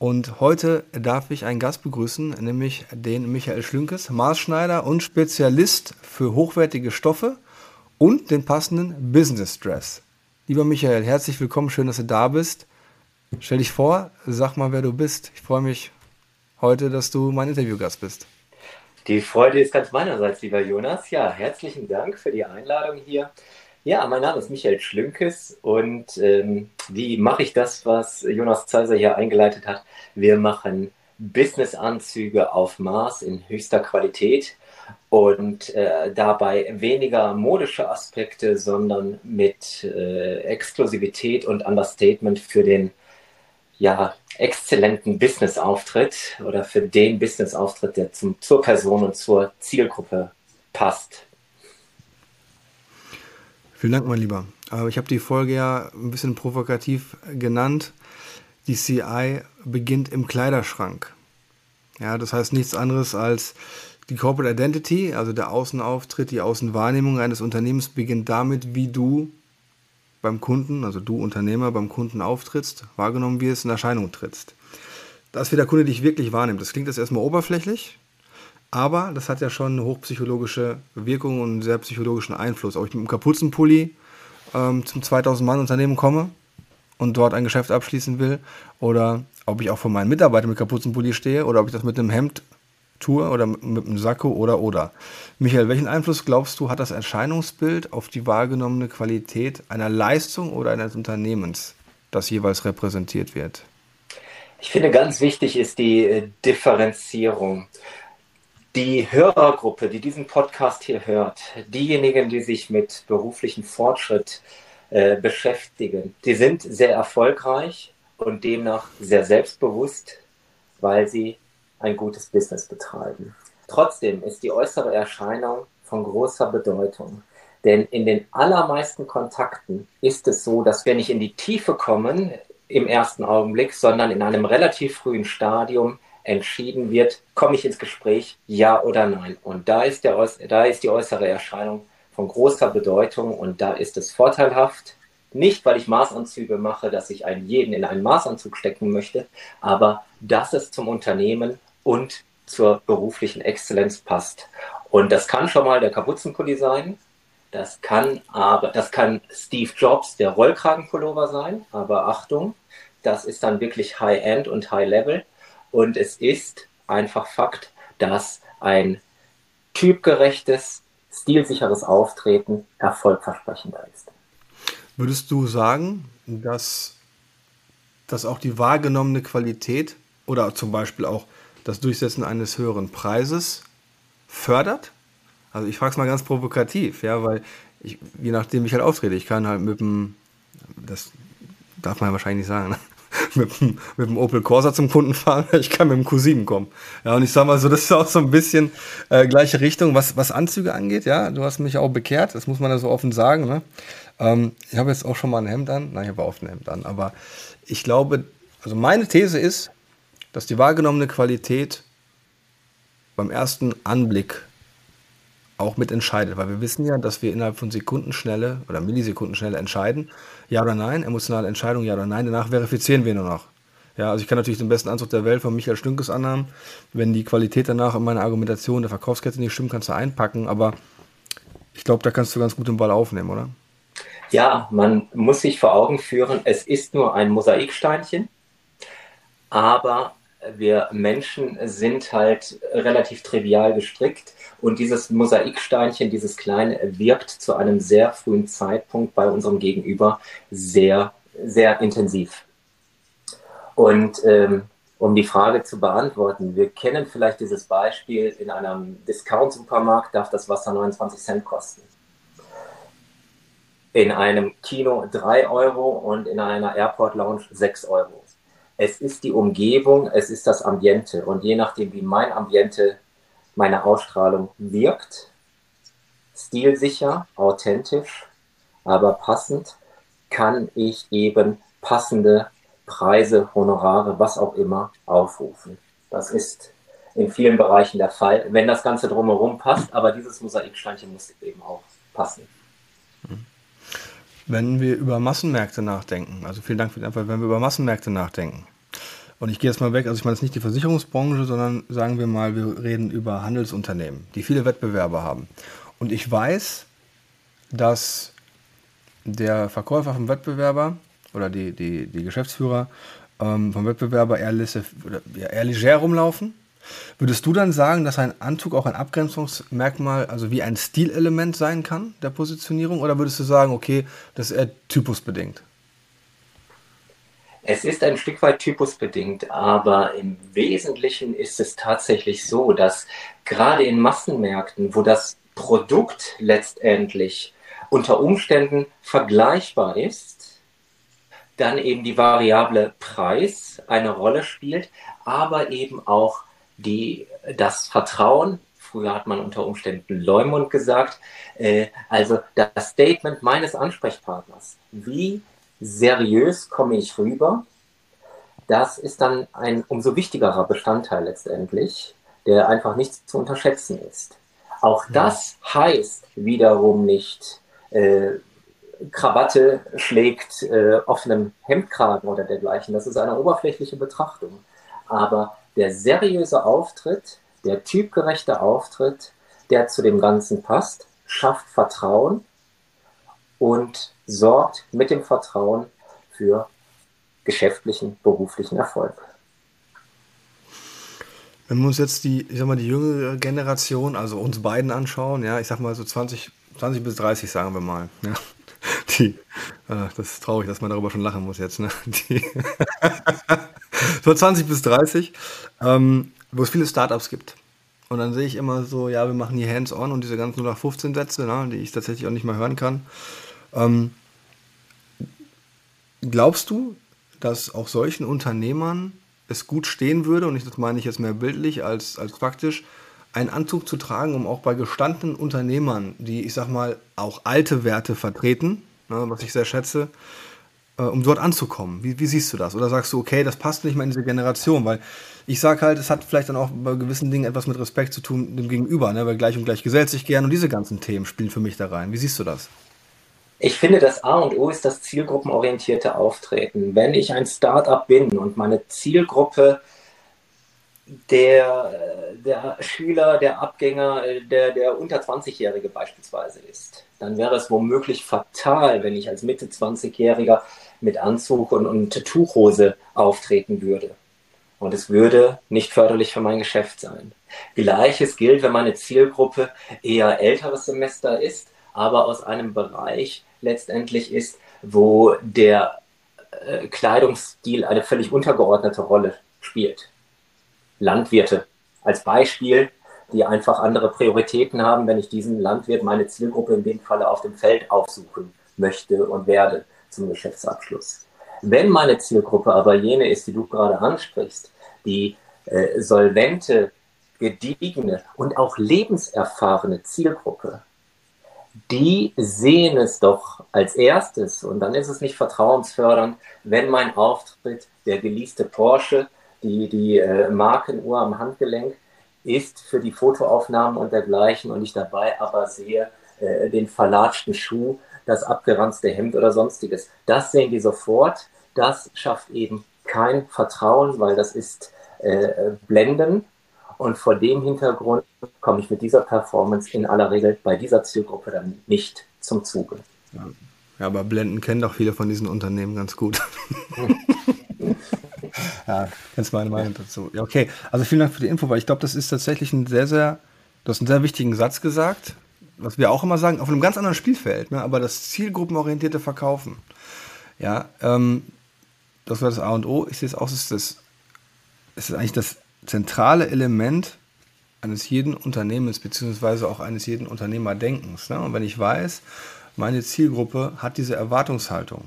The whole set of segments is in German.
Und heute darf ich einen Gast begrüßen, nämlich den Michael Schlünkes, Maßschneider und Spezialist für hochwertige Stoffe und den passenden Business Dress. Lieber Michael, herzlich willkommen, schön, dass du da bist. Stell dich vor, sag mal, wer du bist. Ich freue mich heute, dass du mein Interviewgast bist. Die Freude ist ganz meinerseits, lieber Jonas. Ja, herzlichen Dank für die Einladung hier. Ja, mein Name ist Michael Schlünkes und ähm, wie mache ich das, was Jonas Zeiser hier eingeleitet hat? Wir machen Businessanzüge auf Maß in höchster Qualität und äh, dabei weniger modische Aspekte, sondern mit äh, Exklusivität und Understatement für den ja, exzellenten Business-Auftritt oder für den Business-Auftritt, der zum, zur Person und zur Zielgruppe passt. Vielen Dank, mein Lieber. Ich habe die Folge ja ein bisschen provokativ genannt. Die CI beginnt im Kleiderschrank. Ja, das heißt nichts anderes als die Corporate Identity, also der Außenauftritt, die Außenwahrnehmung eines Unternehmens beginnt damit, wie du beim Kunden, also du Unternehmer beim Kunden auftrittst, wahrgenommen wirst, in Erscheinung trittst. Das, wie der Kunde dich wirklich wahrnimmt, das klingt jetzt erstmal oberflächlich, aber das hat ja schon eine hochpsychologische Wirkung und einen sehr psychologischen Einfluss. Ob ich mit einem Kapuzenpulli ähm, zum 2000 Mann Unternehmen komme und dort ein Geschäft abschließen will oder ob ich auch von meinen Mitarbeitern mit Kapuzenpulli stehe oder ob ich das mit einem Hemd tue oder mit, mit einem Sakko oder oder. Michael, welchen Einfluss glaubst du hat das Erscheinungsbild auf die wahrgenommene Qualität einer Leistung oder eines Unternehmens, das jeweils repräsentiert wird? Ich finde ganz wichtig ist die äh, Differenzierung die Hörergruppe, die diesen Podcast hier hört, diejenigen, die sich mit beruflichem Fortschritt äh, beschäftigen, die sind sehr erfolgreich und demnach sehr selbstbewusst, weil sie ein gutes Business betreiben. Trotzdem ist die äußere Erscheinung von großer Bedeutung. Denn in den allermeisten Kontakten ist es so, dass wir nicht in die Tiefe kommen im ersten Augenblick, sondern in einem relativ frühen Stadium entschieden wird, komme ich ins Gespräch, ja oder nein. Und da ist, der, da ist die äußere Erscheinung von großer Bedeutung und da ist es vorteilhaft, nicht weil ich Maßanzüge mache, dass ich einen jeden in einen Maßanzug stecken möchte, aber dass es zum Unternehmen und zur beruflichen Exzellenz passt. Und das kann schon mal der Kapuzenpulli sein, das kann aber, das kann Steve Jobs, der Rollkragenpullover sein, aber Achtung, das ist dann wirklich High-End und High-Level. Und es ist einfach Fakt, dass ein typgerechtes, stilsicheres Auftreten erfolgversprechender ist. Würdest du sagen, dass, dass auch die wahrgenommene Qualität oder zum Beispiel auch das Durchsetzen eines höheren Preises fördert? Also ich frage es mal ganz provokativ, ja, weil ich, je nachdem ich halt auftrete, ich kann halt mit dem, das darf man wahrscheinlich nicht sagen, ne? mit, dem, mit dem Opel Corsa zum Kunden fahren, ich kann mit dem Q7 kommen. Ja, und ich sag mal so, das ist auch so ein bisschen äh, gleiche Richtung, was, was Anzüge angeht. Ja, du hast mich auch bekehrt, das muss man ja so offen sagen. Ne? Ähm, ich habe jetzt auch schon mal ein Hemd an. Nein, ich habe auch ein Hemd an. Aber ich glaube, also meine These ist, dass die wahrgenommene Qualität beim ersten Anblick auch mit entscheidet, weil wir wissen ja, dass wir innerhalb von Sekundenschnelle oder Millisekundenschnelle entscheiden, ja oder nein, emotionale Entscheidung, ja oder nein, danach verifizieren wir nur noch. Ja, also ich kann natürlich den besten Anzug der Welt von Michael Stünkes anhaben. Wenn die Qualität danach in meiner Argumentation der Verkaufskette nicht stimmt, kannst du einpacken, aber ich glaube, da kannst du ganz gut den Ball aufnehmen, oder? Ja, man muss sich vor Augen führen, es ist nur ein Mosaiksteinchen, aber wir Menschen sind halt relativ trivial gestrickt und dieses Mosaiksteinchen, dieses kleine, wirkt zu einem sehr frühen Zeitpunkt bei unserem Gegenüber sehr, sehr intensiv. Und ähm, um die Frage zu beantworten, wir kennen vielleicht dieses Beispiel, in einem Discount-Supermarkt darf das Wasser 29 Cent kosten. In einem Kino 3 Euro und in einer Airport Lounge 6 Euro. Es ist die Umgebung, es ist das Ambiente und je nachdem, wie mein Ambiente, meine Ausstrahlung wirkt, stilsicher, authentisch, aber passend, kann ich eben passende Preise, Honorare, was auch immer aufrufen. Das ist in vielen Bereichen der Fall, wenn das Ganze drumherum passt, aber dieses Mosaiksteinchen muss eben auch passen. Wenn wir über Massenmärkte nachdenken, also vielen Dank für den Antwort, wenn wir über Massenmärkte nachdenken, und ich gehe jetzt mal weg, also ich meine jetzt nicht die Versicherungsbranche, sondern sagen wir mal, wir reden über Handelsunternehmen, die viele Wettbewerber haben. Und ich weiß, dass der Verkäufer vom Wettbewerber oder die, die, die Geschäftsführer ähm, vom Wettbewerber eher, lisse, oder, eher leger rumlaufen. Würdest du dann sagen, dass ein Anzug auch ein Abgrenzungsmerkmal, also wie ein Stilelement sein kann, der Positionierung? Oder würdest du sagen, okay, das ist eher typusbedingt? Es ist ein Stück weit typusbedingt, aber im Wesentlichen ist es tatsächlich so, dass gerade in Massenmärkten, wo das Produkt letztendlich unter Umständen vergleichbar ist, dann eben die Variable Preis eine Rolle spielt, aber eben auch die, das Vertrauen. Früher hat man unter Umständen Leumund gesagt. Äh, also das Statement meines Ansprechpartners. Wie seriös komme ich rüber? Das ist dann ein umso wichtigerer Bestandteil letztendlich, der einfach nicht zu unterschätzen ist. Auch das heißt wiederum nicht, äh, Krawatte schlägt äh, offenem Hemdkragen oder dergleichen. Das ist eine oberflächliche Betrachtung. Aber der seriöse Auftritt, der typgerechte Auftritt, der zu dem Ganzen passt, schafft Vertrauen und sorgt mit dem Vertrauen für geschäftlichen, beruflichen Erfolg. Wenn wir uns jetzt die, ich sag mal, die jüngere Generation, also uns beiden anschauen, ja, ich sag mal so 20, 20 bis 30, sagen wir mal, ja, die, äh, das ist traurig, dass man darüber schon lachen muss jetzt, ne? Die, so 20 bis 30, ähm, wo es viele Startups gibt. Und dann sehe ich immer so, ja, wir machen hier Hands-on und diese ganzen 0 Sätze, ne, die ich tatsächlich auch nicht mehr hören kann. Ähm, glaubst du, dass auch solchen Unternehmern es gut stehen würde, und ich, das meine ich jetzt mehr bildlich als, als praktisch, einen Anzug zu tragen, um auch bei gestandenen Unternehmern, die, ich sag mal, auch alte Werte vertreten, ne, was ich sehr schätze, äh, um dort anzukommen. Wie, wie, siehst du das? Oder sagst du, okay, das passt nicht mehr in diese Generation? Weil ich sage halt, es hat vielleicht dann auch bei gewissen Dingen etwas mit Respekt zu tun dem Gegenüber, ne? weil gleich und gleich gesellt sich gern und diese ganzen Themen spielen für mich da rein. Wie siehst du das? Ich finde, das A und O ist das zielgruppenorientierte Auftreten. Wenn ich ein Startup bin und meine Zielgruppe der, der Schüler, der Abgänger, der, der unter 20-Jährige beispielsweise ist, dann wäre es womöglich fatal, wenn ich als Mitte 20-Jähriger mit Anzug und, und Tuchhose auftreten würde. Und es würde nicht förderlich für mein Geschäft sein. Gleiches gilt, wenn meine Zielgruppe eher älteres Semester ist, aber aus einem Bereich letztendlich ist, wo der äh, Kleidungsstil eine völlig untergeordnete Rolle spielt. Landwirte als Beispiel, die einfach andere Prioritäten haben, wenn ich diesen Landwirt, meine Zielgruppe in dem Falle auf dem Feld aufsuchen möchte und werde zum Geschäftsabschluss. Wenn meine Zielgruppe aber jene ist, die du gerade ansprichst, die äh, solvente, gediegene und auch lebenserfahrene Zielgruppe, die sehen es doch als erstes und dann ist es nicht vertrauensfördernd, wenn mein Auftritt, der geleaste Porsche, die, die äh, Markenuhr am Handgelenk ist für die Fotoaufnahmen und dergleichen und ich dabei aber sehe äh, den verlatschten Schuh, das abgeranzte Hemd oder sonstiges. Das sehen die sofort. Das schafft eben kein Vertrauen, weil das ist äh, Blenden. Und vor dem Hintergrund komme ich mit dieser Performance in aller Regel bei dieser Zielgruppe dann nicht zum Zuge. Ja, ja aber Blenden kennen doch viele von diesen Unternehmen ganz gut. Ja, kennst meine Meinung dazu. Ja, okay. Also vielen Dank für die Info, weil ich glaube, das ist tatsächlich ein sehr, sehr, du hast einen sehr wichtigen Satz gesagt, was wir auch immer sagen, auf einem ganz anderen Spielfeld, ne? aber das zielgruppenorientierte Verkaufen. Ja, ähm, das war das A und O. Ich sehe es auch, es ist, das, es ist eigentlich das zentrale Element eines jeden Unternehmens, beziehungsweise auch eines jeden Unternehmerdenkens. Ne? Und wenn ich weiß, meine Zielgruppe hat diese Erwartungshaltung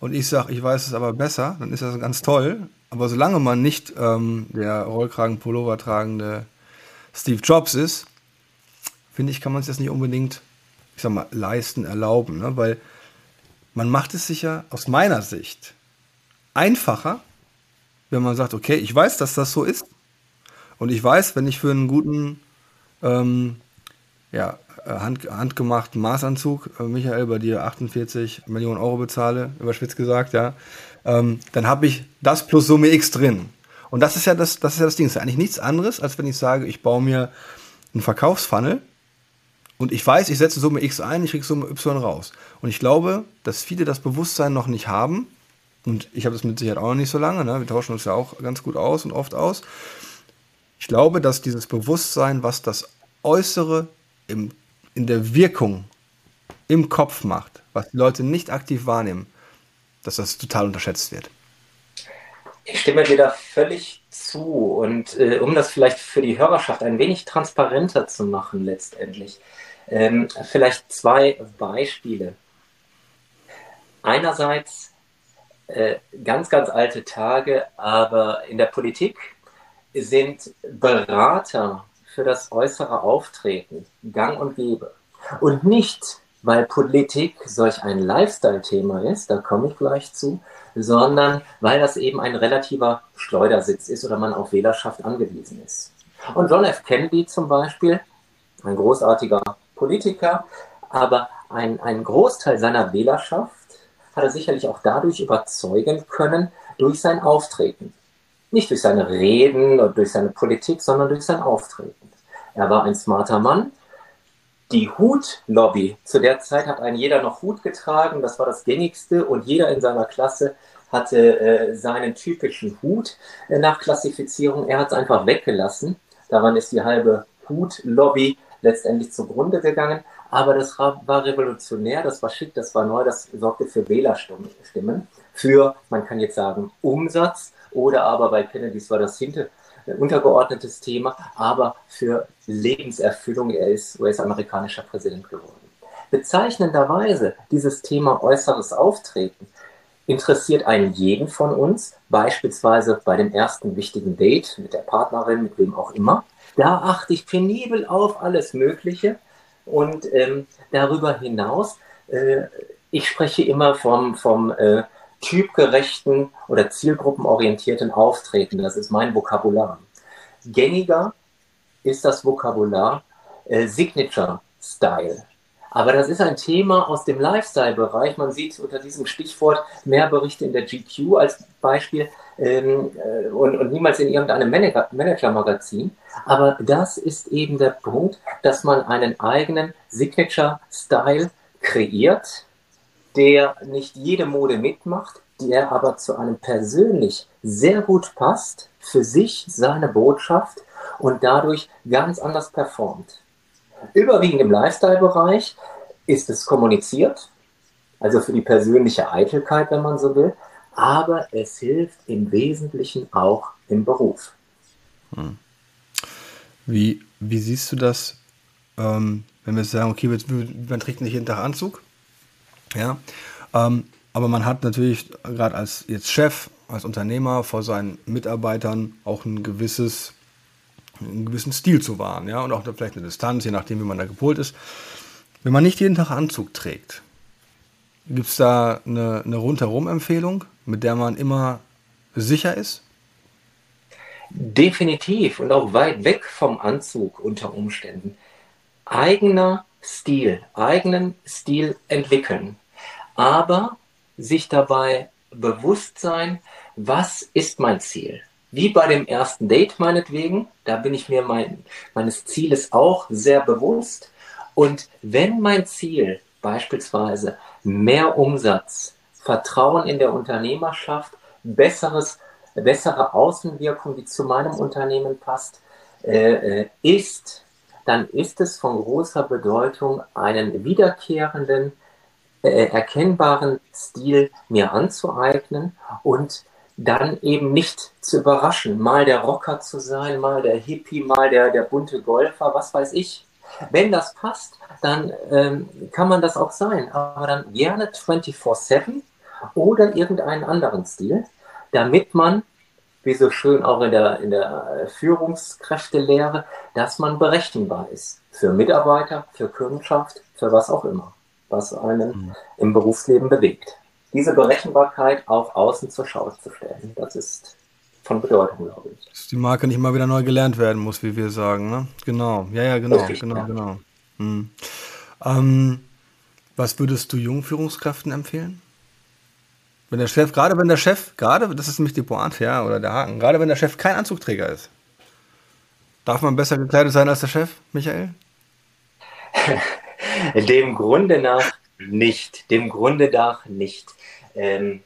und ich sage, ich weiß es aber besser, dann ist das ganz toll. Aber solange man nicht ähm, der Rollkragen-Pullover tragende Steve Jobs ist, finde ich, kann man es das nicht unbedingt, ich sag mal, leisten, erlauben. Ne? Weil man macht es sich ja aus meiner Sicht einfacher, wenn man sagt, okay, ich weiß, dass das so ist. Und ich weiß, wenn ich für einen guten ähm, ja, hand, handgemachten Maßanzug, äh, Michael, bei dir 48 Millionen Euro bezahle, überspitzt gesagt, ja, ähm, dann habe ich das plus Summe X drin. Und das ist ja das, das ist ja das Ding. Das ist ja eigentlich nichts anderes, als wenn ich sage, ich baue mir einen Verkaufsfunnel und ich weiß, ich setze Summe X ein, ich kriege Summe Y raus. Und ich glaube, dass viele das Bewusstsein noch nicht haben. Und ich habe das mit Sicherheit auch noch nicht so lange. Ne? Wir tauschen uns ja auch ganz gut aus und oft aus. Ich glaube, dass dieses Bewusstsein, was das Äußere im in der Wirkung im Kopf macht, was die Leute nicht aktiv wahrnehmen, dass das total unterschätzt wird. Ich stimme dir da völlig zu. Und äh, um das vielleicht für die Hörerschaft ein wenig transparenter zu machen, letztendlich, ähm, vielleicht zwei Beispiele. Einerseits äh, ganz, ganz alte Tage, aber in der Politik sind Berater für das äußere Auftreten gang und gäbe. Und nicht, weil Politik solch ein Lifestyle-Thema ist, da komme ich gleich zu, sondern weil das eben ein relativer Schleudersitz ist oder man auf Wählerschaft angewiesen ist. Und John F. Kennedy zum Beispiel, ein großartiger Politiker, aber ein, ein Großteil seiner Wählerschaft hat er sicherlich auch dadurch überzeugen können, durch sein Auftreten. Nicht durch seine Reden oder durch seine Politik, sondern durch sein Auftreten. Er war ein smarter Mann. Die Hutlobby, zu der Zeit hat ein jeder noch Hut getragen, das war das gängigste und jeder in seiner Klasse hatte äh, seinen typischen Hut äh, nach Klassifizierung. Er hat es einfach weggelassen. Daran ist die halbe Hutlobby letztendlich zugrunde gegangen. Aber das war, revolutionär, das war schick, das war neu, das sorgte für Wählerstimmen, für, man kann jetzt sagen, Umsatz oder aber bei Kennedys war das hinter, untergeordnetes Thema, aber für Lebenserfüllung. Er ist US-amerikanischer Präsident geworden. Bezeichnenderweise dieses Thema äußeres Auftreten interessiert einen jeden von uns, beispielsweise bei dem ersten wichtigen Date mit der Partnerin, mit wem auch immer. Da achte ich penibel auf alles Mögliche und ähm, darüber hinaus, äh, ich spreche immer vom, vom äh, typgerechten oder zielgruppenorientierten Auftreten. Das ist mein Vokabular. Gängiger ist das Vokabular äh, Signature Style. Aber das ist ein Thema aus dem Lifestyle-Bereich. Man sieht unter diesem Stichwort mehr Berichte in der GQ als Beispiel ähm, äh, und, und, niemals in irgendeinem Manager-Magazin. Aber das ist eben der Punkt, dass man einen eigenen Signature-Style kreiert, der nicht jede Mode mitmacht, der aber zu einem persönlich sehr gut passt, für sich seine Botschaft und dadurch ganz anders performt. Überwiegend im Lifestyle-Bereich ist es kommuniziert, also für die persönliche Eitelkeit, wenn man so will, aber es hilft im Wesentlichen auch im Beruf. Hm. Wie, wie siehst du das, ähm, wenn wir sagen, okay, man trägt nicht jeden Tag Anzug, ja, ähm, aber man hat natürlich gerade als jetzt Chef, als Unternehmer vor seinen Mitarbeitern auch ein gewisses, einen gewissen Stil zu wahren, ja, und auch vielleicht eine Distanz, je nachdem, wie man da gepolt ist. Wenn man nicht jeden Tag Anzug trägt, gibt es da eine, eine Rundherum-Empfehlung, mit der man immer sicher ist? Definitiv und auch weit weg vom Anzug unter Umständen. Eigener Stil, eigenen Stil entwickeln. Aber sich dabei bewusst sein, was ist mein Ziel? Wie bei dem ersten Date meinetwegen, da bin ich mir mein, meines Zieles auch sehr bewusst. Und wenn mein Ziel beispielsweise mehr Umsatz, Vertrauen in der Unternehmerschaft, besseres bessere Außenwirkung, die zu meinem Unternehmen passt, äh, äh, ist, dann ist es von großer Bedeutung, einen wiederkehrenden, äh, erkennbaren Stil mir anzueignen und dann eben nicht zu überraschen, mal der Rocker zu sein, mal der Hippie, mal der, der bunte Golfer, was weiß ich. Wenn das passt, dann ähm, kann man das auch sein, aber dann gerne 24-7 oder irgendeinen anderen Stil, damit man, wie so schön auch in der, in der Führungskräftelehre, dass man berechenbar ist. Für Mitarbeiter, für Kundschaft, für was auch immer, was einen mhm. im Berufsleben bewegt diese Berechenbarkeit auch außen zur Schau zu stellen. Das ist von Bedeutung, glaube ich. Dass die Marke nicht mal wieder neu gelernt werden muss, wie wir sagen. Ne? Genau, ja, ja, genau, Richtig, genau, ja. genau. Hm. Ähm, was würdest du jungen Führungskräften empfehlen? Wenn der Chef, gerade wenn der Chef, gerade, das ist nämlich die Pointe, ja, oder der Haken, gerade wenn der Chef kein Anzugträger ist, darf man besser gekleidet sein als der Chef, Michael? Dem Grunde nach nicht. Dem Grunde nach nicht. Ähm,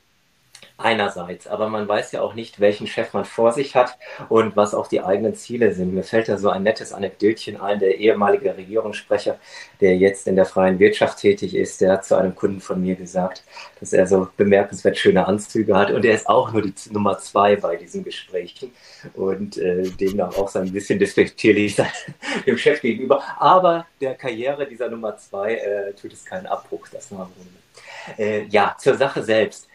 einerseits, aber man weiß ja auch nicht, welchen Chef man vor sich hat und was auch die eigenen Ziele sind. Mir fällt da so ein nettes Anekdötchen ein, der ehemalige Regierungssprecher, der jetzt in der freien Wirtschaft tätig ist, der hat zu einem Kunden von mir gesagt, dass er so bemerkenswert schöne Anzüge hat. Und er ist auch nur die Nummer zwei bei diesen Gesprächen und äh, demnach auch so ein bisschen despektierlich dem Chef gegenüber, aber der Karriere dieser Nummer zwei äh, tut es keinen Abbruch, das war äh, ja, zur Sache selbst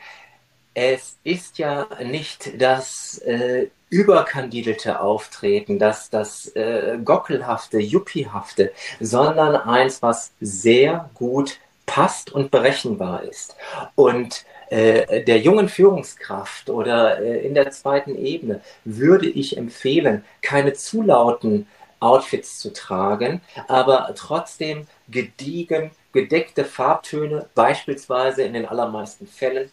es ist ja nicht das äh, überkandidelte Auftreten, das, das äh, gockelhafte, juppihafte, sondern eins, was sehr gut passt und berechenbar ist. Und äh, der jungen Führungskraft oder äh, in der zweiten Ebene würde ich empfehlen, keine zu lauten Outfits zu tragen, aber trotzdem gediegen, gedeckte Farbtöne, beispielsweise in den allermeisten Fällen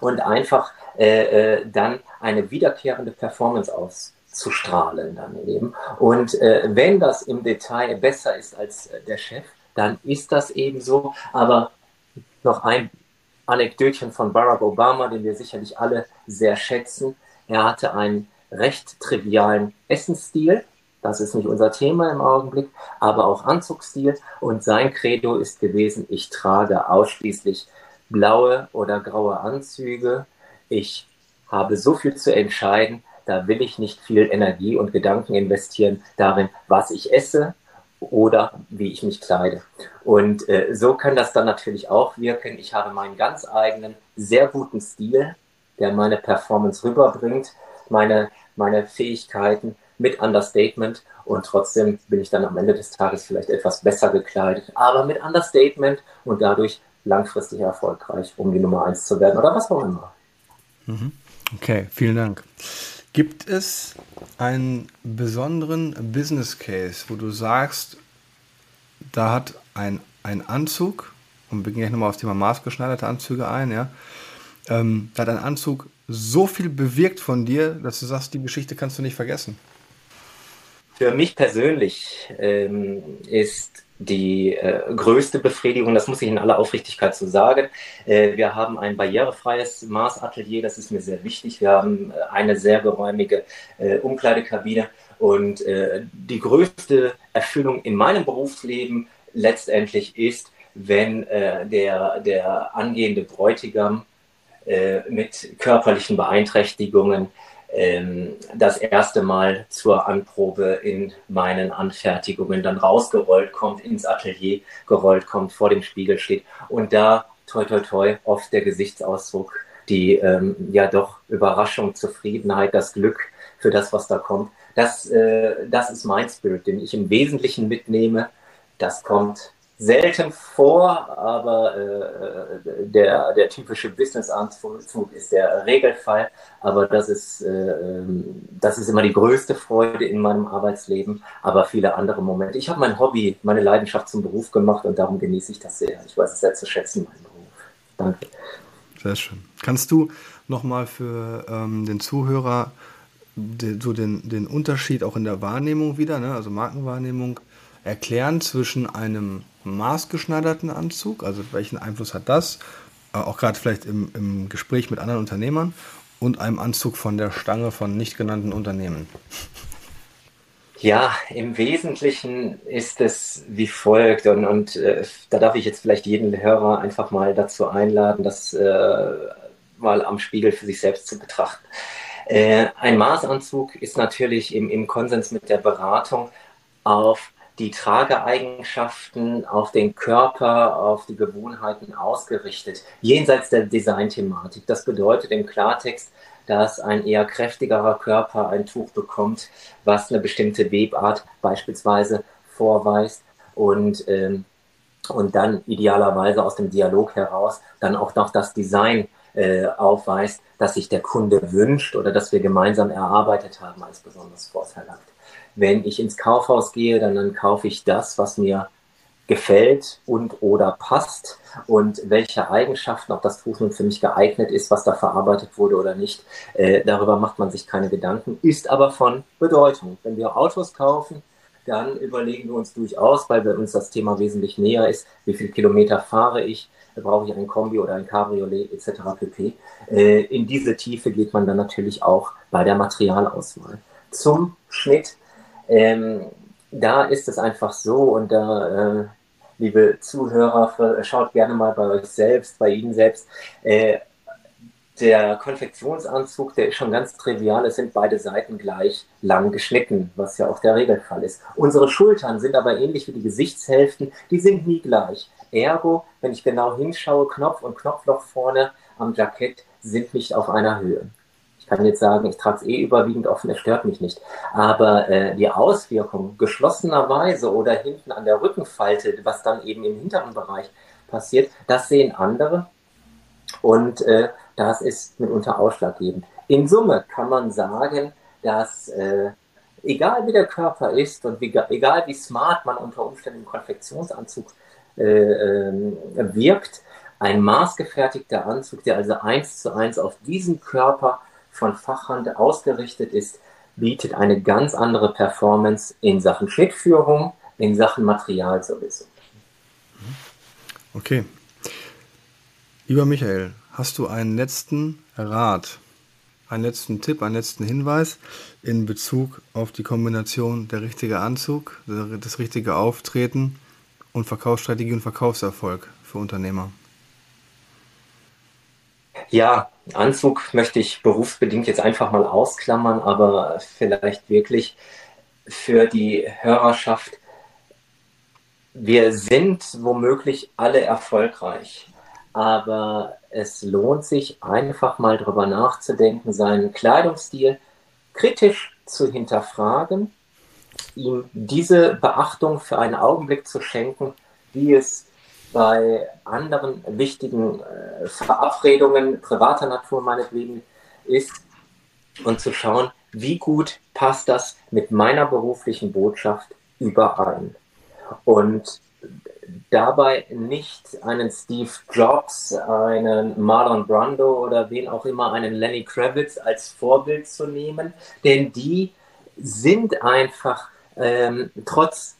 und einfach äh, äh, dann eine wiederkehrende Performance auszustrahlen dann eben. Und äh, wenn das im Detail besser ist als äh, der Chef, dann ist das eben so. Aber noch ein Anekdötchen von Barack Obama, den wir sicherlich alle sehr schätzen. Er hatte einen recht trivialen Essensstil. Das ist nicht unser Thema im Augenblick, aber auch Anzugsstil. Und sein Credo ist gewesen, ich trage ausschließlich blaue oder graue Anzüge. Ich habe so viel zu entscheiden, da will ich nicht viel Energie und Gedanken investieren darin, was ich esse oder wie ich mich kleide. Und äh, so kann das dann natürlich auch wirken. Ich habe meinen ganz eigenen, sehr guten Stil, der meine Performance rüberbringt, meine, meine Fähigkeiten mit Understatement und trotzdem bin ich dann am Ende des Tages vielleicht etwas besser gekleidet, aber mit Understatement und dadurch langfristig erfolgreich, um die Nummer eins zu werden oder was auch immer. Mhm. Okay, vielen Dank. Gibt es einen besonderen Business Case, wo du sagst, da hat ein, ein Anzug, und wir gehen gleich nochmal auf das Thema maßgeschneiderte Anzüge ein, ja, ähm, da hat ein Anzug so viel bewirkt von dir, dass du sagst, die Geschichte kannst du nicht vergessen? Für mich persönlich ähm, ist die äh, größte Befriedigung, das muss ich in aller Aufrichtigkeit so sagen. Äh, wir haben ein barrierefreies Maßatelier, das ist mir sehr wichtig. Wir haben äh, eine sehr geräumige äh, Umkleidekabine und äh, die größte Erfüllung in meinem Berufsleben letztendlich ist, wenn äh, der, der angehende Bräutigam mit körperlichen Beeinträchtigungen das erste Mal zur Anprobe in meinen Anfertigungen dann rausgerollt kommt, ins Atelier gerollt kommt, vor dem Spiegel steht und da, toi, toi, toi, oft der Gesichtsausdruck, die ähm, ja doch Überraschung, Zufriedenheit, das Glück für das, was da kommt. Das, äh, das ist mein Spirit, den ich im Wesentlichen mitnehme. Das kommt selten vor, aber äh, der, der typische Business-Anzug ist der Regelfall. Aber das ist, äh, das ist immer die größte Freude in meinem Arbeitsleben, aber viele andere Momente. Ich habe mein Hobby, meine Leidenschaft zum Beruf gemacht und darum genieße ich das sehr. Ich weiß es sehr zu schätzen, meinen Beruf. Danke. Sehr schön. Kannst du nochmal für ähm, den Zuhörer so den, den Unterschied auch in der Wahrnehmung wieder, ne? also Markenwahrnehmung, erklären zwischen einem maßgeschneiderten Anzug, also welchen Einfluss hat das, äh, auch gerade vielleicht im, im Gespräch mit anderen Unternehmern, und einem Anzug von der Stange von nicht genannten Unternehmen? Ja, im Wesentlichen ist es wie folgt und, und äh, da darf ich jetzt vielleicht jeden Hörer einfach mal dazu einladen, das äh, mal am Spiegel für sich selbst zu betrachten. Äh, ein Maßanzug ist natürlich im, im Konsens mit der Beratung auf die Trageeigenschaften, auf den Körper, auf die Gewohnheiten ausgerichtet, jenseits der Designthematik. Das bedeutet im Klartext, dass ein eher kräftigerer Körper ein Tuch bekommt, was eine bestimmte Webart beispielsweise vorweist und, ähm, und dann idealerweise aus dem Dialog heraus dann auch noch das Design äh, aufweist, das sich der Kunde wünscht oder das wir gemeinsam erarbeitet haben als besonders vorteilhaft. Wenn ich ins Kaufhaus gehe, dann, dann kaufe ich das, was mir gefällt und oder passt und welche Eigenschaften, ob das Tuch nun für mich geeignet ist, was da verarbeitet wurde oder nicht, äh, darüber macht man sich keine Gedanken, ist aber von Bedeutung. Wenn wir Autos kaufen, dann überlegen wir uns durchaus, weil bei uns das Thema wesentlich näher ist, wie viele Kilometer fahre ich, brauche ich ein Kombi oder ein Cabriolet etc. pp. Äh, in diese Tiefe geht man dann natürlich auch bei der Materialauswahl. Zum Schnitt ähm, da ist es einfach so und da, äh, liebe Zuhörer, schaut gerne mal bei euch selbst, bei Ihnen selbst. Äh, der Konfektionsanzug, der ist schon ganz trivial. Es sind beide Seiten gleich lang geschnitten, was ja auch der Regelfall ist. Unsere Schultern sind aber ähnlich wie die Gesichtshälften, die sind nie gleich. Ergo, wenn ich genau hinschaue, Knopf und Knopfloch vorne am Jackett sind nicht auf einer Höhe. Ich kann jetzt sagen, ich trage es eh überwiegend offen, es stört mich nicht. Aber äh, die Auswirkung geschlossenerweise oder hinten an der Rückenfalte, was dann eben im hinteren Bereich passiert, das sehen andere. Und äh, das ist mitunter ausschlaggebend. In Summe kann man sagen, dass äh, egal wie der Körper ist und wie, egal wie smart man unter Umständen im Konfektionsanzug äh, äh, wirkt, ein maßgefertigter Anzug, der also eins zu eins auf diesen Körper von Fachhand ausgerichtet ist, bietet eine ganz andere Performance in Sachen Schnittführung, in Sachen Material sowieso. Okay. Lieber Michael, hast du einen letzten Rat, einen letzten Tipp, einen letzten Hinweis in Bezug auf die Kombination der richtige Anzug, das richtige Auftreten und Verkaufsstrategie und Verkaufserfolg für Unternehmer? Ja, Anzug möchte ich berufsbedingt jetzt einfach mal ausklammern, aber vielleicht wirklich für die Hörerschaft. Wir sind womöglich alle erfolgreich, aber es lohnt sich einfach mal drüber nachzudenken, seinen Kleidungsstil kritisch zu hinterfragen, ihm diese Beachtung für einen Augenblick zu schenken, wie es bei anderen wichtigen äh, Verabredungen privater Natur meinetwegen ist und zu schauen, wie gut passt das mit meiner beruflichen Botschaft überein. Und dabei nicht einen Steve Jobs, einen Marlon Brando oder wen auch immer, einen Lenny Kravitz als Vorbild zu nehmen, denn die sind einfach ähm, trotz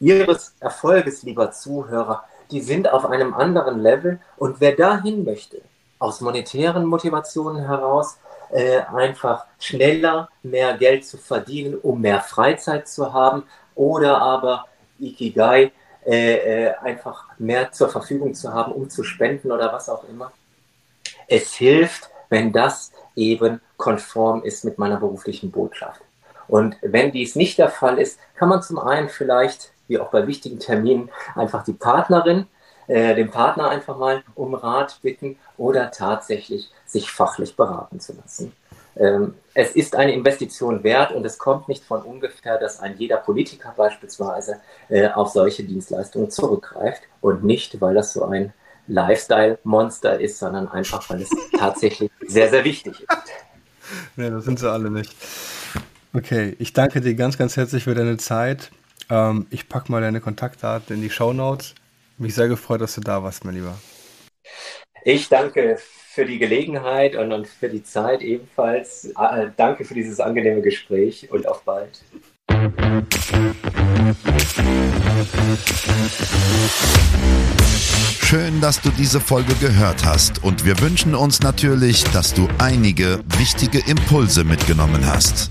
ihres Erfolges, lieber Zuhörer, die sind auf einem anderen Level. Und wer dahin möchte, aus monetären Motivationen heraus, äh, einfach schneller mehr Geld zu verdienen, um mehr Freizeit zu haben oder aber Ikigai äh, äh, einfach mehr zur Verfügung zu haben, um zu spenden oder was auch immer. Es hilft, wenn das eben konform ist mit meiner beruflichen Botschaft. Und wenn dies nicht der Fall ist, kann man zum einen vielleicht wie auch bei wichtigen Terminen, einfach die Partnerin, äh, den Partner einfach mal um Rat bitten oder tatsächlich sich fachlich beraten zu lassen. Ähm, es ist eine Investition wert und es kommt nicht von ungefähr, dass ein jeder Politiker beispielsweise äh, auf solche Dienstleistungen zurückgreift und nicht, weil das so ein Lifestyle-Monster ist, sondern einfach, weil es tatsächlich sehr, sehr wichtig ist. Nee, das sind sie alle nicht. Okay, ich danke dir ganz, ganz herzlich für deine Zeit. Ähm, ich packe mal deine Kontaktdaten in die Show Notes. Mich sehr gefreut, dass du da warst, mein Lieber. Ich danke für die Gelegenheit und, und für die Zeit ebenfalls. Äh, danke für dieses angenehme Gespräch und auf bald. Schön, dass du diese Folge gehört hast und wir wünschen uns natürlich, dass du einige wichtige Impulse mitgenommen hast.